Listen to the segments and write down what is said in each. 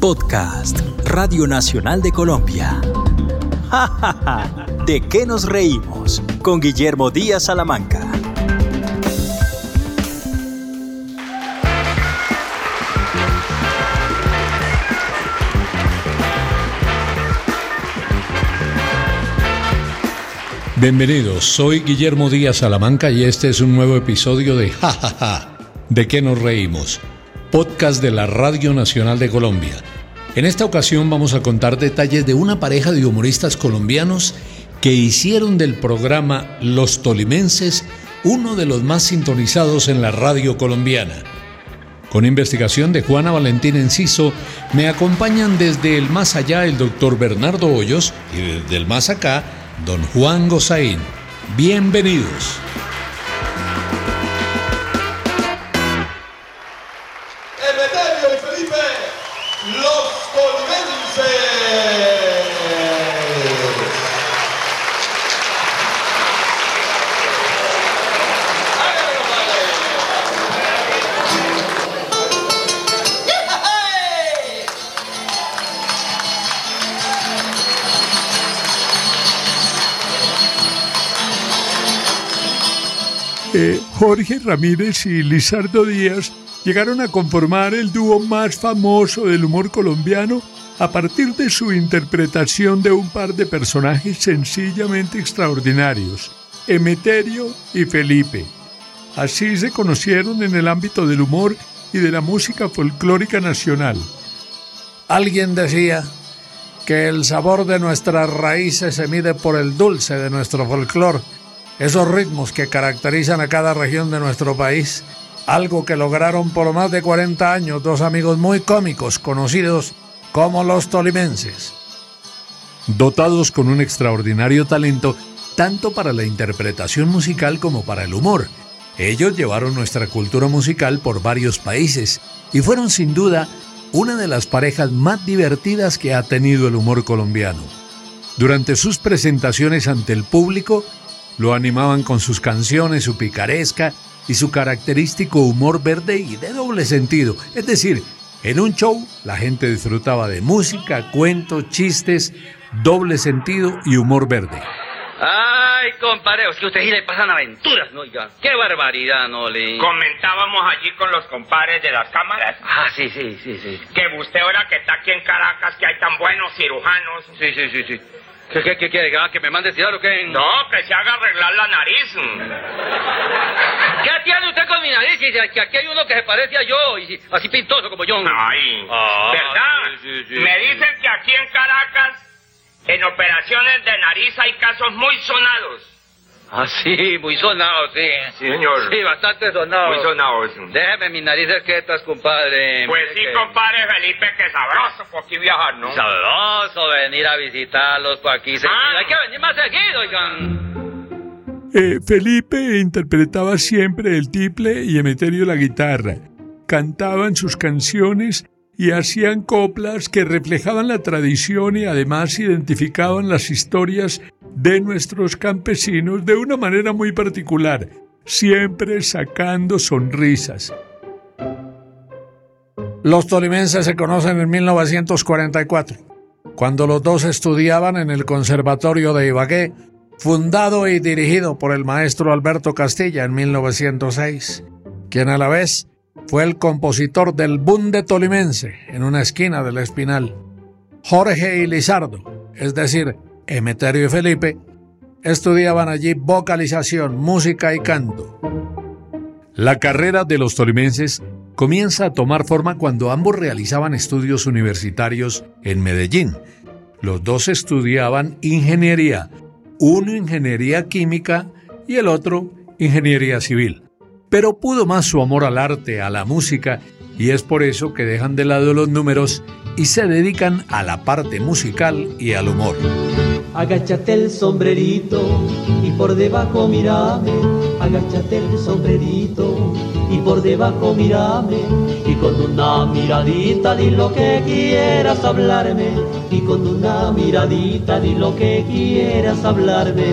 Podcast, Radio Nacional de Colombia. ¡Ja, ja, ja! ¿De qué nos reímos? Con Guillermo Díaz Salamanca. Bienvenidos, soy Guillermo Díaz Salamanca y este es un nuevo episodio de Ja, ja, ja. ¿De qué nos reímos? Podcast de la Radio Nacional de Colombia. En esta ocasión vamos a contar detalles de una pareja de humoristas colombianos que hicieron del programa Los Tolimenses uno de los más sintonizados en la radio colombiana. Con investigación de Juana Valentín Enciso, me acompañan desde el más allá el doctor Bernardo Hoyos y desde el más acá, don Juan Gozaín. Bienvenidos. Eh, Jorge Ramírez y Lizardo Díaz llegaron a conformar el dúo más famoso del humor colombiano a partir de su interpretación de un par de personajes sencillamente extraordinarios, Emeterio y Felipe. Así se conocieron en el ámbito del humor y de la música folclórica nacional. Alguien decía que el sabor de nuestras raíces se mide por el dulce de nuestro folclor, esos ritmos que caracterizan a cada región de nuestro país, algo que lograron por más de 40 años dos amigos muy cómicos conocidos como los tolimenses. Dotados con un extraordinario talento, tanto para la interpretación musical como para el humor. Ellos llevaron nuestra cultura musical por varios países y fueron sin duda una de las parejas más divertidas que ha tenido el humor colombiano. Durante sus presentaciones ante el público, lo animaban con sus canciones, su picaresca y su característico humor verde y de doble sentido. Es decir, en un show la gente disfrutaba de música, cuentos, chistes, doble sentido y humor verde. Ay, compadre, es que a usted sí le pasan aventuras, ¿no? Oiga, qué barbaridad, ¿no? Le... Comentábamos allí con los compadres de las cámaras Ah, sí, sí, sí, sí. que usted ahora que está aquí en Caracas, que hay tan buenos cirujanos. Sí, sí, sí, sí. ¿Qué, qué, qué quiere? Ah, ¿Que me mande tirar o qué? No, que se haga arreglar la nariz. ¿Qué tiene usted con mi nariz? Si que aquí hay uno que se parece a yo, y así pintoso como yo. Ay, Ah, ¿verdad? sí, sí, sí. Me dicen que aquí en Caracas, en operaciones de nariz hay casos muy sonados. Ah, sí, muy sonado, sí. Sí, señor. Sí, bastante sonado. Muy sonados. Déjeme mis narices quietas, compadre. Pues Mire sí, que- compadre Felipe, que sabroso por aquí viajar, ¿no? Sabroso venir a visitarlos por aquí. Ah. Hay que venir más seguido, oigan. Eh, Felipe interpretaba siempre el tiple y Emeterio la guitarra. Cantaban sus canciones y hacían coplas que reflejaban la tradición y además identificaban las historias de nuestros campesinos de una manera muy particular, siempre sacando sonrisas. Los tolimenses se conocen en 1944, cuando los dos estudiaban en el Conservatorio de Ibagué, fundado y dirigido por el maestro Alberto Castilla en 1906, quien a la vez fue el compositor del Bunde Tolimense en una esquina del Espinal. Jorge y Lizardo, es decir, Emeterio y Felipe, estudiaban allí vocalización, música y canto. La carrera de los tolimenses comienza a tomar forma cuando ambos realizaban estudios universitarios en Medellín. Los dos estudiaban ingeniería, uno ingeniería química y el otro ingeniería civil. Pero pudo más su amor al arte, a la música, y es por eso que dejan de lado los números y se dedican a la parte musical y al humor. Agáchate el sombrerito y por debajo mírame, agáchate el sombrerito y por debajo mírame y con una miradita di lo que quieras hablarme y con una miradita di lo que quieras hablarme.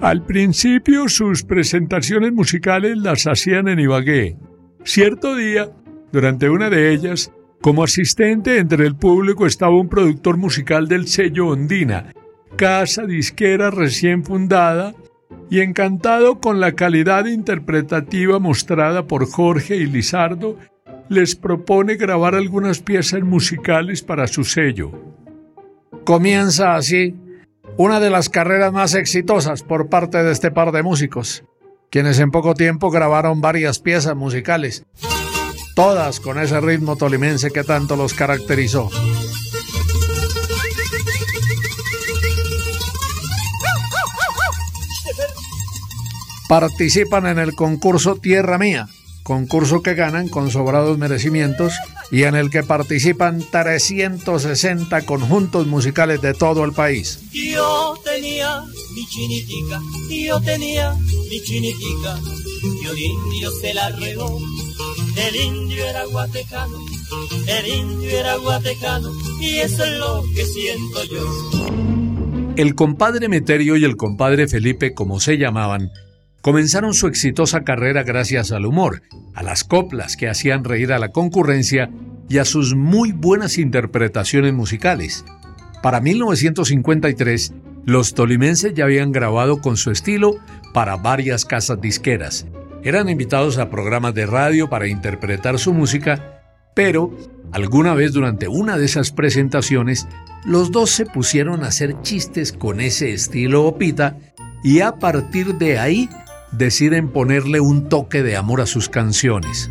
Al principio sus presentaciones musicales las hacían en Ibagué. Cierto día, durante una de ellas, Como asistente entre el público estaba un productor musical del sello Ondina, casa disquera recién fundada, y encantado con la calidad interpretativa mostrada por Jorge y Lizardo, les propone grabar algunas piezas musicales para su sello. Comienza así una de las carreras más exitosas por parte de este par de músicos, quienes en poco tiempo grabaron varias piezas musicales, todas con ese ritmo tolimense que tanto los caracterizó. Participan en el concurso Tierra Mía, concurso que ganan con sobrados merecimientos y en el que participan 360 conjuntos musicales de todo el país. Yo tenía mi chinitica, yo tenía mi chinitica, y la regó. El indio era guatecano, el indio era guatecano, y eso es lo que siento yo. El compadre Meterio y el compadre Felipe, como se llamaban, comenzaron su exitosa carrera gracias al humor, a las coplas que hacían reír a la concurrencia y a sus muy buenas interpretaciones musicales. Para 1953, los tolimenses ya habían grabado con su estilo para varias casas disqueras. Eran invitados a programas de radio para interpretar su música, pero alguna vez durante una de esas presentaciones, los dos se pusieron a hacer chistes con ese estilo opita y a partir de ahí deciden ponerle un toque de amor a sus canciones.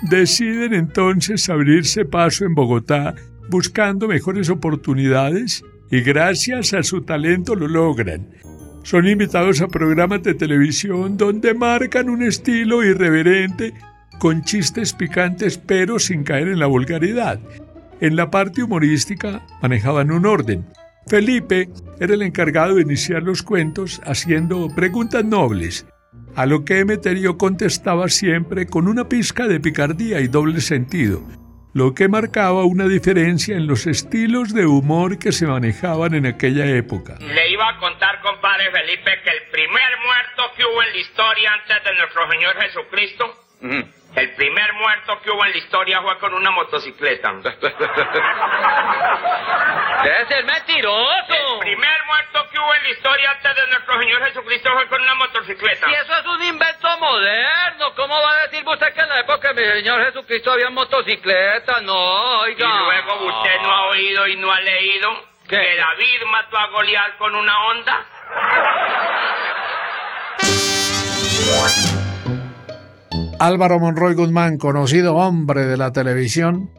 Deciden entonces abrirse paso en Bogotá buscando mejores oportunidades y gracias a su talento lo logran. Son invitados a programas de televisión donde marcan un estilo irreverente con chistes picantes pero sin caer en la vulgaridad. En la parte humorística manejaban un orden. Felipe era el encargado de iniciar los cuentos haciendo preguntas nobles, a lo que Emeterio contestaba siempre con una pizca de picardía y doble sentido, lo que marcaba una diferencia en los estilos de humor que se manejaban en aquella época. Le iba a contar, compadre Felipe, que el primer muerto que hubo en la historia antes de nuestro Señor Jesucristo el primer muerto que hubo en la historia fue con una motocicleta. ¡Es el mentiroso! El primer muerto que hubo en la historia antes de nuestro Señor Jesucristo fue con una motocicleta. Y eso es un invento moderno. ¿Cómo va a decir usted que en la época de mi Señor Jesucristo había motocicletas? No, oiga. Y luego usted no ha oído y no ha leído ¿Qué? que David mató a Goliat con una onda. Álvaro Monroy Guzmán, conocido hombre de la televisión,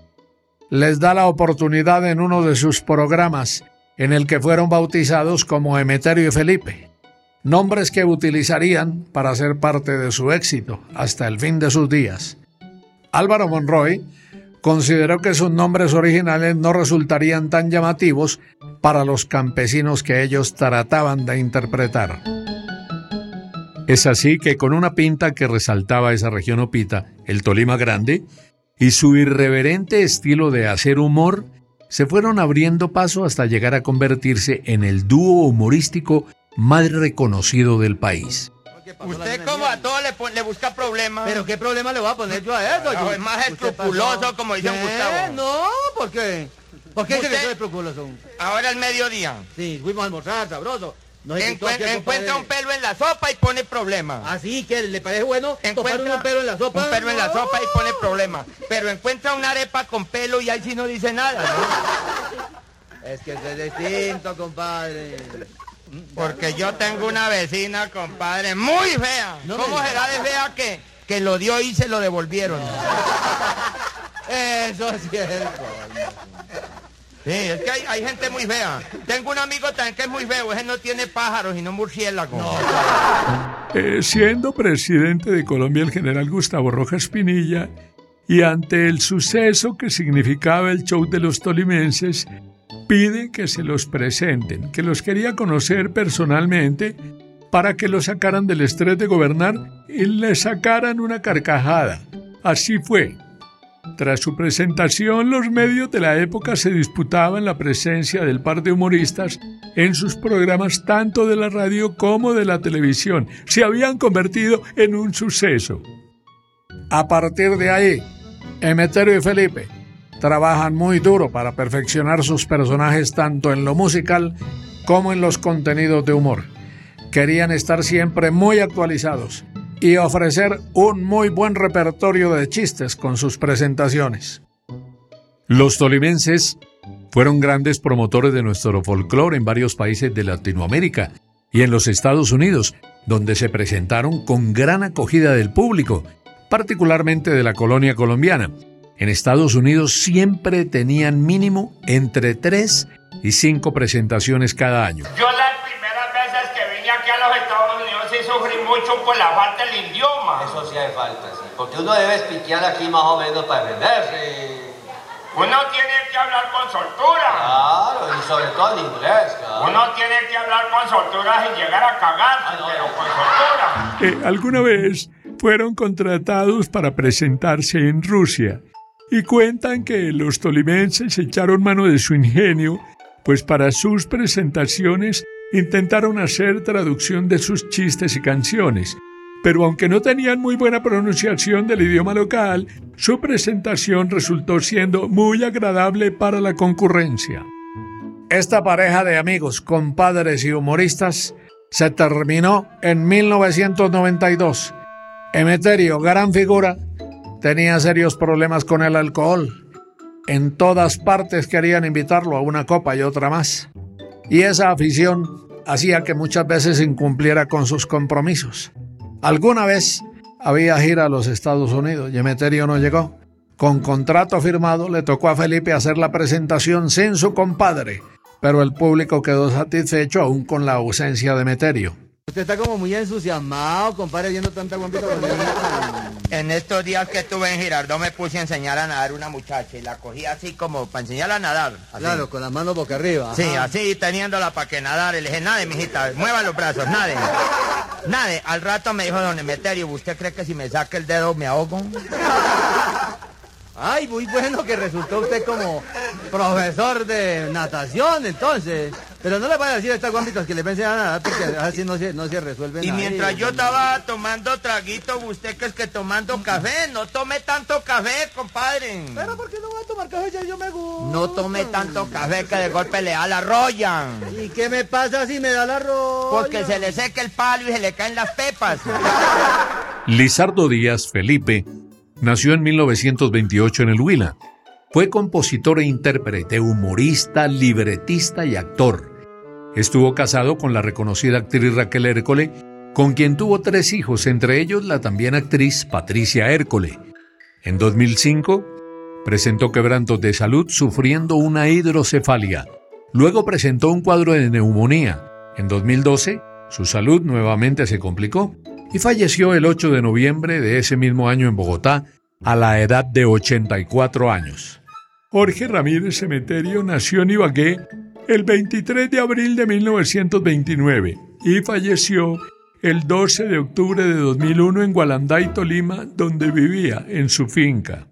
les da la oportunidad en uno de sus programas en el que fueron bautizados como Emeterio y Felipe, nombres que utilizarían para ser parte de su éxito hasta el fin de sus días. Álvaro Monroy consideró que sus nombres originales no resultarían tan llamativos para los campesinos que ellos trataban de interpretar. Es así que con una pinta que resaltaba esa región opita, el Tolima Grande, y su irreverente estilo de hacer humor, se fueron abriendo paso hasta llegar a convertirse en el dúo humorístico más reconocido del país. Usted como a todo le, busca problemas. ¿Pero qué problema le voy a poner yo a eso? Yo- es más ¿Usted escrupuloso, como dice ¿Qué? Gustavo. No, ¿por qué? ¿Por qué dice que soy escrupuloso? Ahora el mediodía. Sí, fuimos a almorzar, sabroso. Nos encuentra un pelo en la sopa y pone problemas. Así que le parece bueno Encuentra un pelo en la sopa. Un pelo en la sopa y pone problemas. Pero encuentra una arepa con pelo y ahí sí no dice nada. ¿no? Es que es distinto, compadre. Porque yo tengo una vecina, compadre, muy fea. ¿Cómo será de fea que, que lo dio y se lo devolvieron? Eso es cierto. Sí, es que hay, hay gente muy fea. Tengo un amigo también que es muy feo. Ese no tiene pájaros y no murciélagos. Eh, siendo presidente de Colombia el general Gustavo Rojas Pinilla, y ante el suceso que significaba el show de los tolimenses, pide que se los presenten, que los quería conocer personalmente para que los sacaran del estrés de gobernar y le sacaran una carcajada. Así fue. Tras su presentación, los medios de la época se disputaban la presencia del par de humoristas en sus programas tanto de la radio como de la televisión. Se habían convertido en un suceso. A partir de ahí, Emeterio y Felipe trabajan muy duro para perfeccionar sus personajes tanto en lo musical como en los contenidos de humor. Querían estar siempre muy actualizados y ofrecer un muy buen repertorio de chistes con sus presentaciones. Los tolimenses fueron grandes promotores de nuestro folclore en varios países de Latinoamérica y en los Estados Unidos, donde se presentaron con gran acogida del público, particularmente de la colonia colombiana. En Estados Unidos siempre tenían mínimo entre 3 y 5 presentaciones cada año. Yo primeras veces que vine aquí a los Estados Unidos sí sufrí mucho por la falta del idioma. Eso sí hace falta, sí. Porque uno debe espiquear aquí más o menos para defenderse. Uno tiene que hablar con soltura. Claro, y sobre todo en inglés, claro. Uno tiene que hablar con soltura sin llegar a cagarse, pero con soltura. Eh, ¿Alguna vez fueron contratados para presentarse en Rusia? Y cuentan que los tolimenses echaron mano de su ingenio, pues para sus presentaciones intentaron hacer traducción de sus chistes y canciones. Pero aunque no tenían muy buena pronunciación del idioma local, su presentación resultó siendo muy agradable para la concurrencia. Esta pareja de amigos, compadres y humoristas se terminó en 1992. Emeterio, gran figura, tenía serios problemas con el alcohol. En todas partes querían invitarlo a una copa y otra más. Y esa afición hacía que muchas veces incumpliera con sus compromisos. Alguna vez había gira a los Estados Unidos y Emeterio no llegó. Con contrato firmado le tocó a Felipe hacer la presentación sin su compadre, pero el público quedó satisfecho aún con la ausencia de Emeterio. Usted está como muy entusiasmado, compadre, viendo tanta guampita En estos días que estuve en Girardot me puse a enseñar a nadar una muchacha y la cogí así como para enseñarla a nadar. así. Claro, con las manos boca arriba. Sí, ajá. así teniéndola para que nadar. Le dije, nade, mijita, mueva los brazos, nade. Nade, al rato me dijo don Emeterio, ¿usted cree que si me saca el dedo me ahogo? Ay, muy bueno que resultó usted como profesor de natación, entonces. Pero no le vaya a decir a estas guampitas que le enseñan a nadar porque así no se, no se resuelve Y nada. mientras yo estaba tomando traguito, usted que es que tomando café, no tome tanto café, compadre. Pero ¿por qué no va a tomar café? Ya yo me gusta. No tome tanto café que de golpe le da la roya. ¿Y qué me pasa si me da la roya? Porque se le seca el palo y se le caen las pepas. Lizardo Díaz Felipe nació en 1928 en el Huila. Fue compositor e intérprete, humorista, libretista y actor. Estuvo casado con la reconocida actriz Raquel Hércole, con quien tuvo tres hijos, entre ellos la también actriz Patricia Hércole. En 2005 presentó quebrantos de salud sufriendo una hidrocefalia. Luego presentó un cuadro de neumonía. En 2012 su salud nuevamente se complicó y falleció el 8 de noviembre de ese mismo año en Bogotá a la edad de 84 años. Jorge Ramírez Cemeterio nació en Ibagué el 23 de abril de 1929 y falleció el 12 de octubre de 2001 en Gualanday, Tolima, donde vivía en su finca.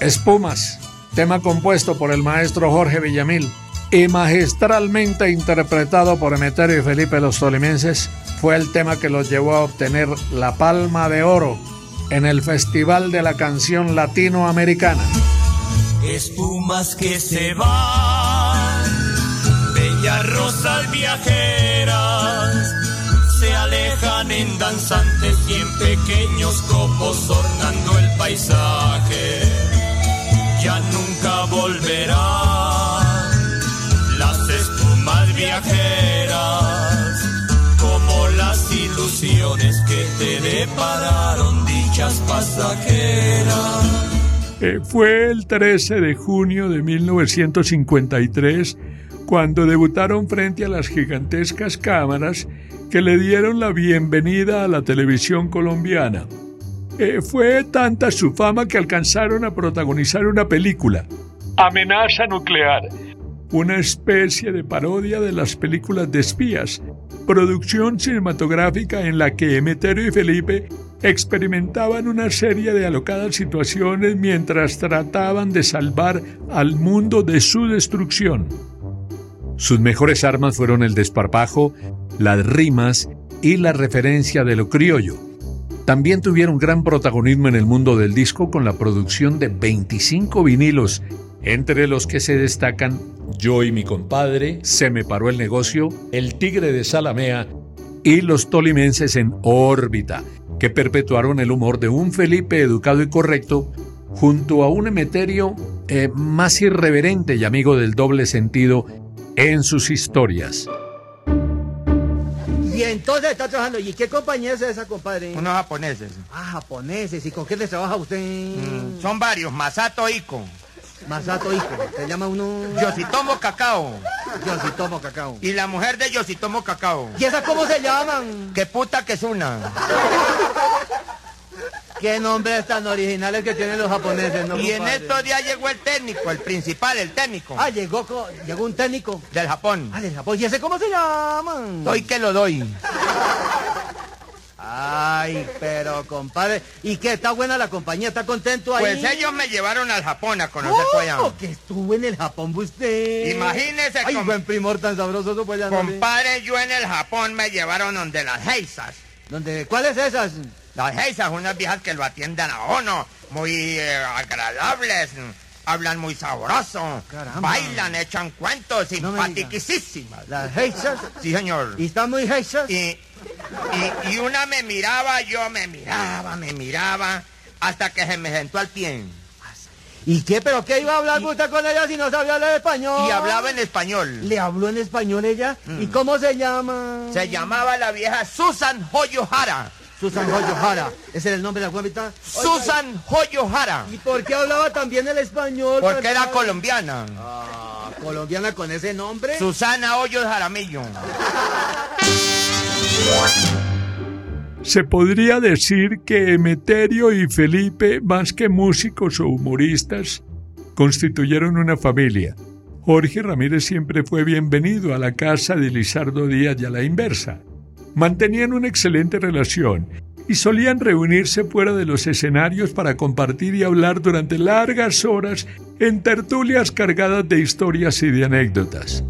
Espumas, tema compuesto por el maestro Jorge Villamil y magistralmente interpretado por Emeterio y Felipe los Tolimenses, fue el tema que los llevó a obtener la Palma de Oro en el Festival de la Canción Latinoamericana. Espumas que se van, bellas rosas viajeras, se alejan en danzantes y en pequeños copos ornando el paisaje. Ya nunca volverán viajeras, como las ilusiones que te depararon dichas pasajeras. Eh, fue el 13 de junio de 1953 cuando debutaron frente a las gigantescas cámaras que le dieron la bienvenida a la televisión colombiana. Eh, fue tanta su fama que alcanzaron a protagonizar una película, Amenaza Nuclear, una especie de parodia de las películas de espías, producción cinematográfica en la que Emeterio y Felipe experimentaban una serie de alocadas situaciones mientras trataban de salvar al mundo de su destrucción. Sus mejores armas fueron el desparpajo, las rimas y la referencia de lo criollo. también tuvieron gran protagonismo en el mundo del disco con la producción de 25 vinilos, entre los que se destacan Yo y mi compadre, Se me paró el negocio, El tigre de Salamea y Los tolimenses en órbita, que perpetuaron el humor de un Felipe educado y correcto junto a un Emeterio eh, más irreverente y amigo del doble sentido en sus historias. Y entonces está trabajando. ¿Y qué compañía es esa, compadre? Unos japoneses. Ah, japoneses. ¿Y con qué les trabaja usted? Mm, son varios. Masato Iko. Masato Iko. Se llama uno... Yositomo Cacao. Yositomo Cacao. Y la mujer de Yositomo Cacao. ¿Y esas cómo se llaman? ¿Qué puta que es una? Qué nombres tan originales que tienen los japoneses, ¿no, Y en estos días llegó el técnico, el principal, el técnico. Ah, llegó, llegó un técnico. Del Japón. Ah, del Japón. ¿Y ese cómo se llaman? Doy que lo doy. Ay, pero compadre. ¿Y qué? ¿Está buena la compañía? ¿Está contento ahí? Pues ellos me llevaron al Japón a conocer ¿Cómo allá. que estuvo en el Japón usted? Imagínese, Ay, buen primor tan sabroso, eso pues ya compadre, yo en el Japón me llevaron donde las geisas. ¿Dónde? ¿Cuáles esas? Las geisas, unas viejas que lo atienden a uno, muy eh, agradables, hablan muy sabroso, Caramba. bailan, echan cuentos, No. Las geishas. Sí, señor. ¿Y están muy geishas? Y, y, y una me miraba, yo me miraba, me miraba, hasta que se me sentó al pie. ¿Y qué? ¿Pero qué iba a hablar usted con ella si no sabía hablar español? Y hablaba en español. ¿Le habló en español ella? ¿Y cómo se llama? Se llamaba la vieja Susan Hoyohara. Susan Hoyohara. ¿Ese era el nombre de la guapita? Susan Hoyohara. ¿Y por qué hablaba también el español? Porque era colombiana. Ah, colombiana con ese nombre. Susana Hoyos Jaramillo. Se podría decir que Emeterio y Felipe, más que músicos o humoristas, constituyeron una familia. Jorge Ramírez siempre fue bienvenido a la casa de Lizardo Díaz y a la inversa. Mantenían una excelente relación y solían reunirse fuera de los escenarios para compartir y hablar durante largas horas en tertulias cargadas de historias y de anécdotas.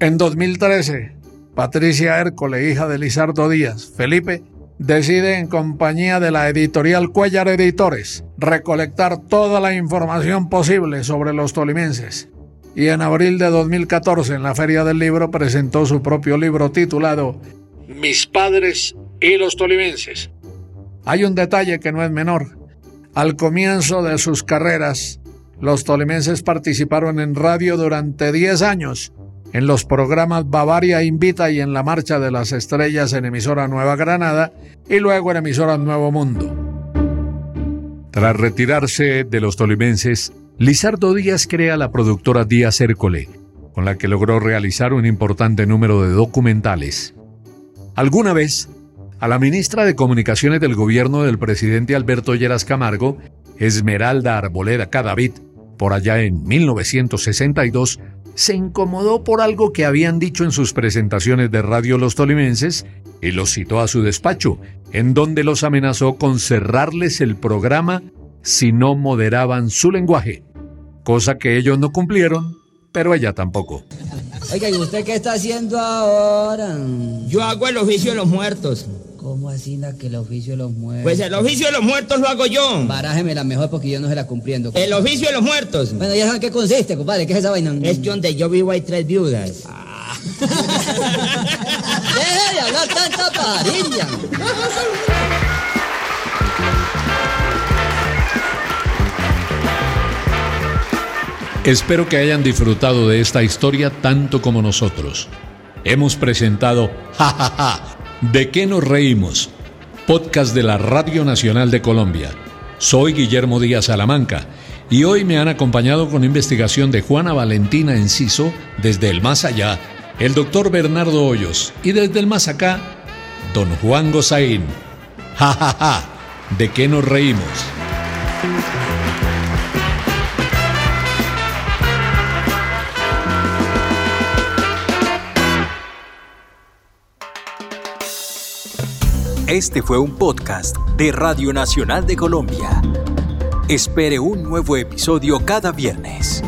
En 2013, Patricia Hércole, hija de Lizardo Díaz, Felipe, decide en compañía de la editorial Cuellar Editores recolectar toda la información posible sobre los tolimenses. Y en abril de 2014, en la Feria del Libro, presentó su propio libro titulado Mis padres y los tolimenses. Hay un detalle que no es menor. Al comienzo de sus carreras, los tolimenses participaron en radio durante 10 años en los programas Bavaria Invita y en la Marcha de las Estrellas en emisora Nueva Granada y luego en emisora Nuevo Mundo. Tras retirarse de los tolimenses, Lizardo Díaz crea la productora Díaz Hércole, con la que logró realizar un importante número de documentales. Alguna vez, a la ministra de Comunicaciones del gobierno del presidente Alberto Lleras Camargo, Esmeralda Arboleda Cadavid, por allá en 1962, se incomodó por algo que habían dicho en sus presentaciones de radio los tolimenses y los citó a su despacho, en donde los amenazó con cerrarles el programa si no moderaban su lenguaje, cosa que ellos no cumplieron, pero ella tampoco. Oiga, ¿y usted qué está haciendo ahora? Yo hago el oficio de los muertos. ¿Cómo así na, que el oficio de los muertos? Pues el oficio de los muertos lo hago yo. Barájemela mejor porque yo no se la cumpliendo. El oficio de los muertos. Bueno, ya saben qué consiste, compadre. ¿Qué es esa vaina? Es que donde yo vivo hay tres viudas. Deje de hablar tanta pajarilla. Espero que hayan disfrutado de esta historia tanto como nosotros. Hemos presentado Ja ja ja, ¿de qué nos reímos? Podcast de la Radio Nacional de Colombia. Soy Guillermo Díaz Salamanca y hoy me han acompañado con investigación de Juana Valentina Enciso desde el más allá, el doctor Bernardo Hoyos y desde el más acá, don Juan Gozaín. Ja ja ja, ¿de qué nos reímos? Este fue un podcast de Radio Nacional de Colombia. Espere un nuevo episodio cada viernes.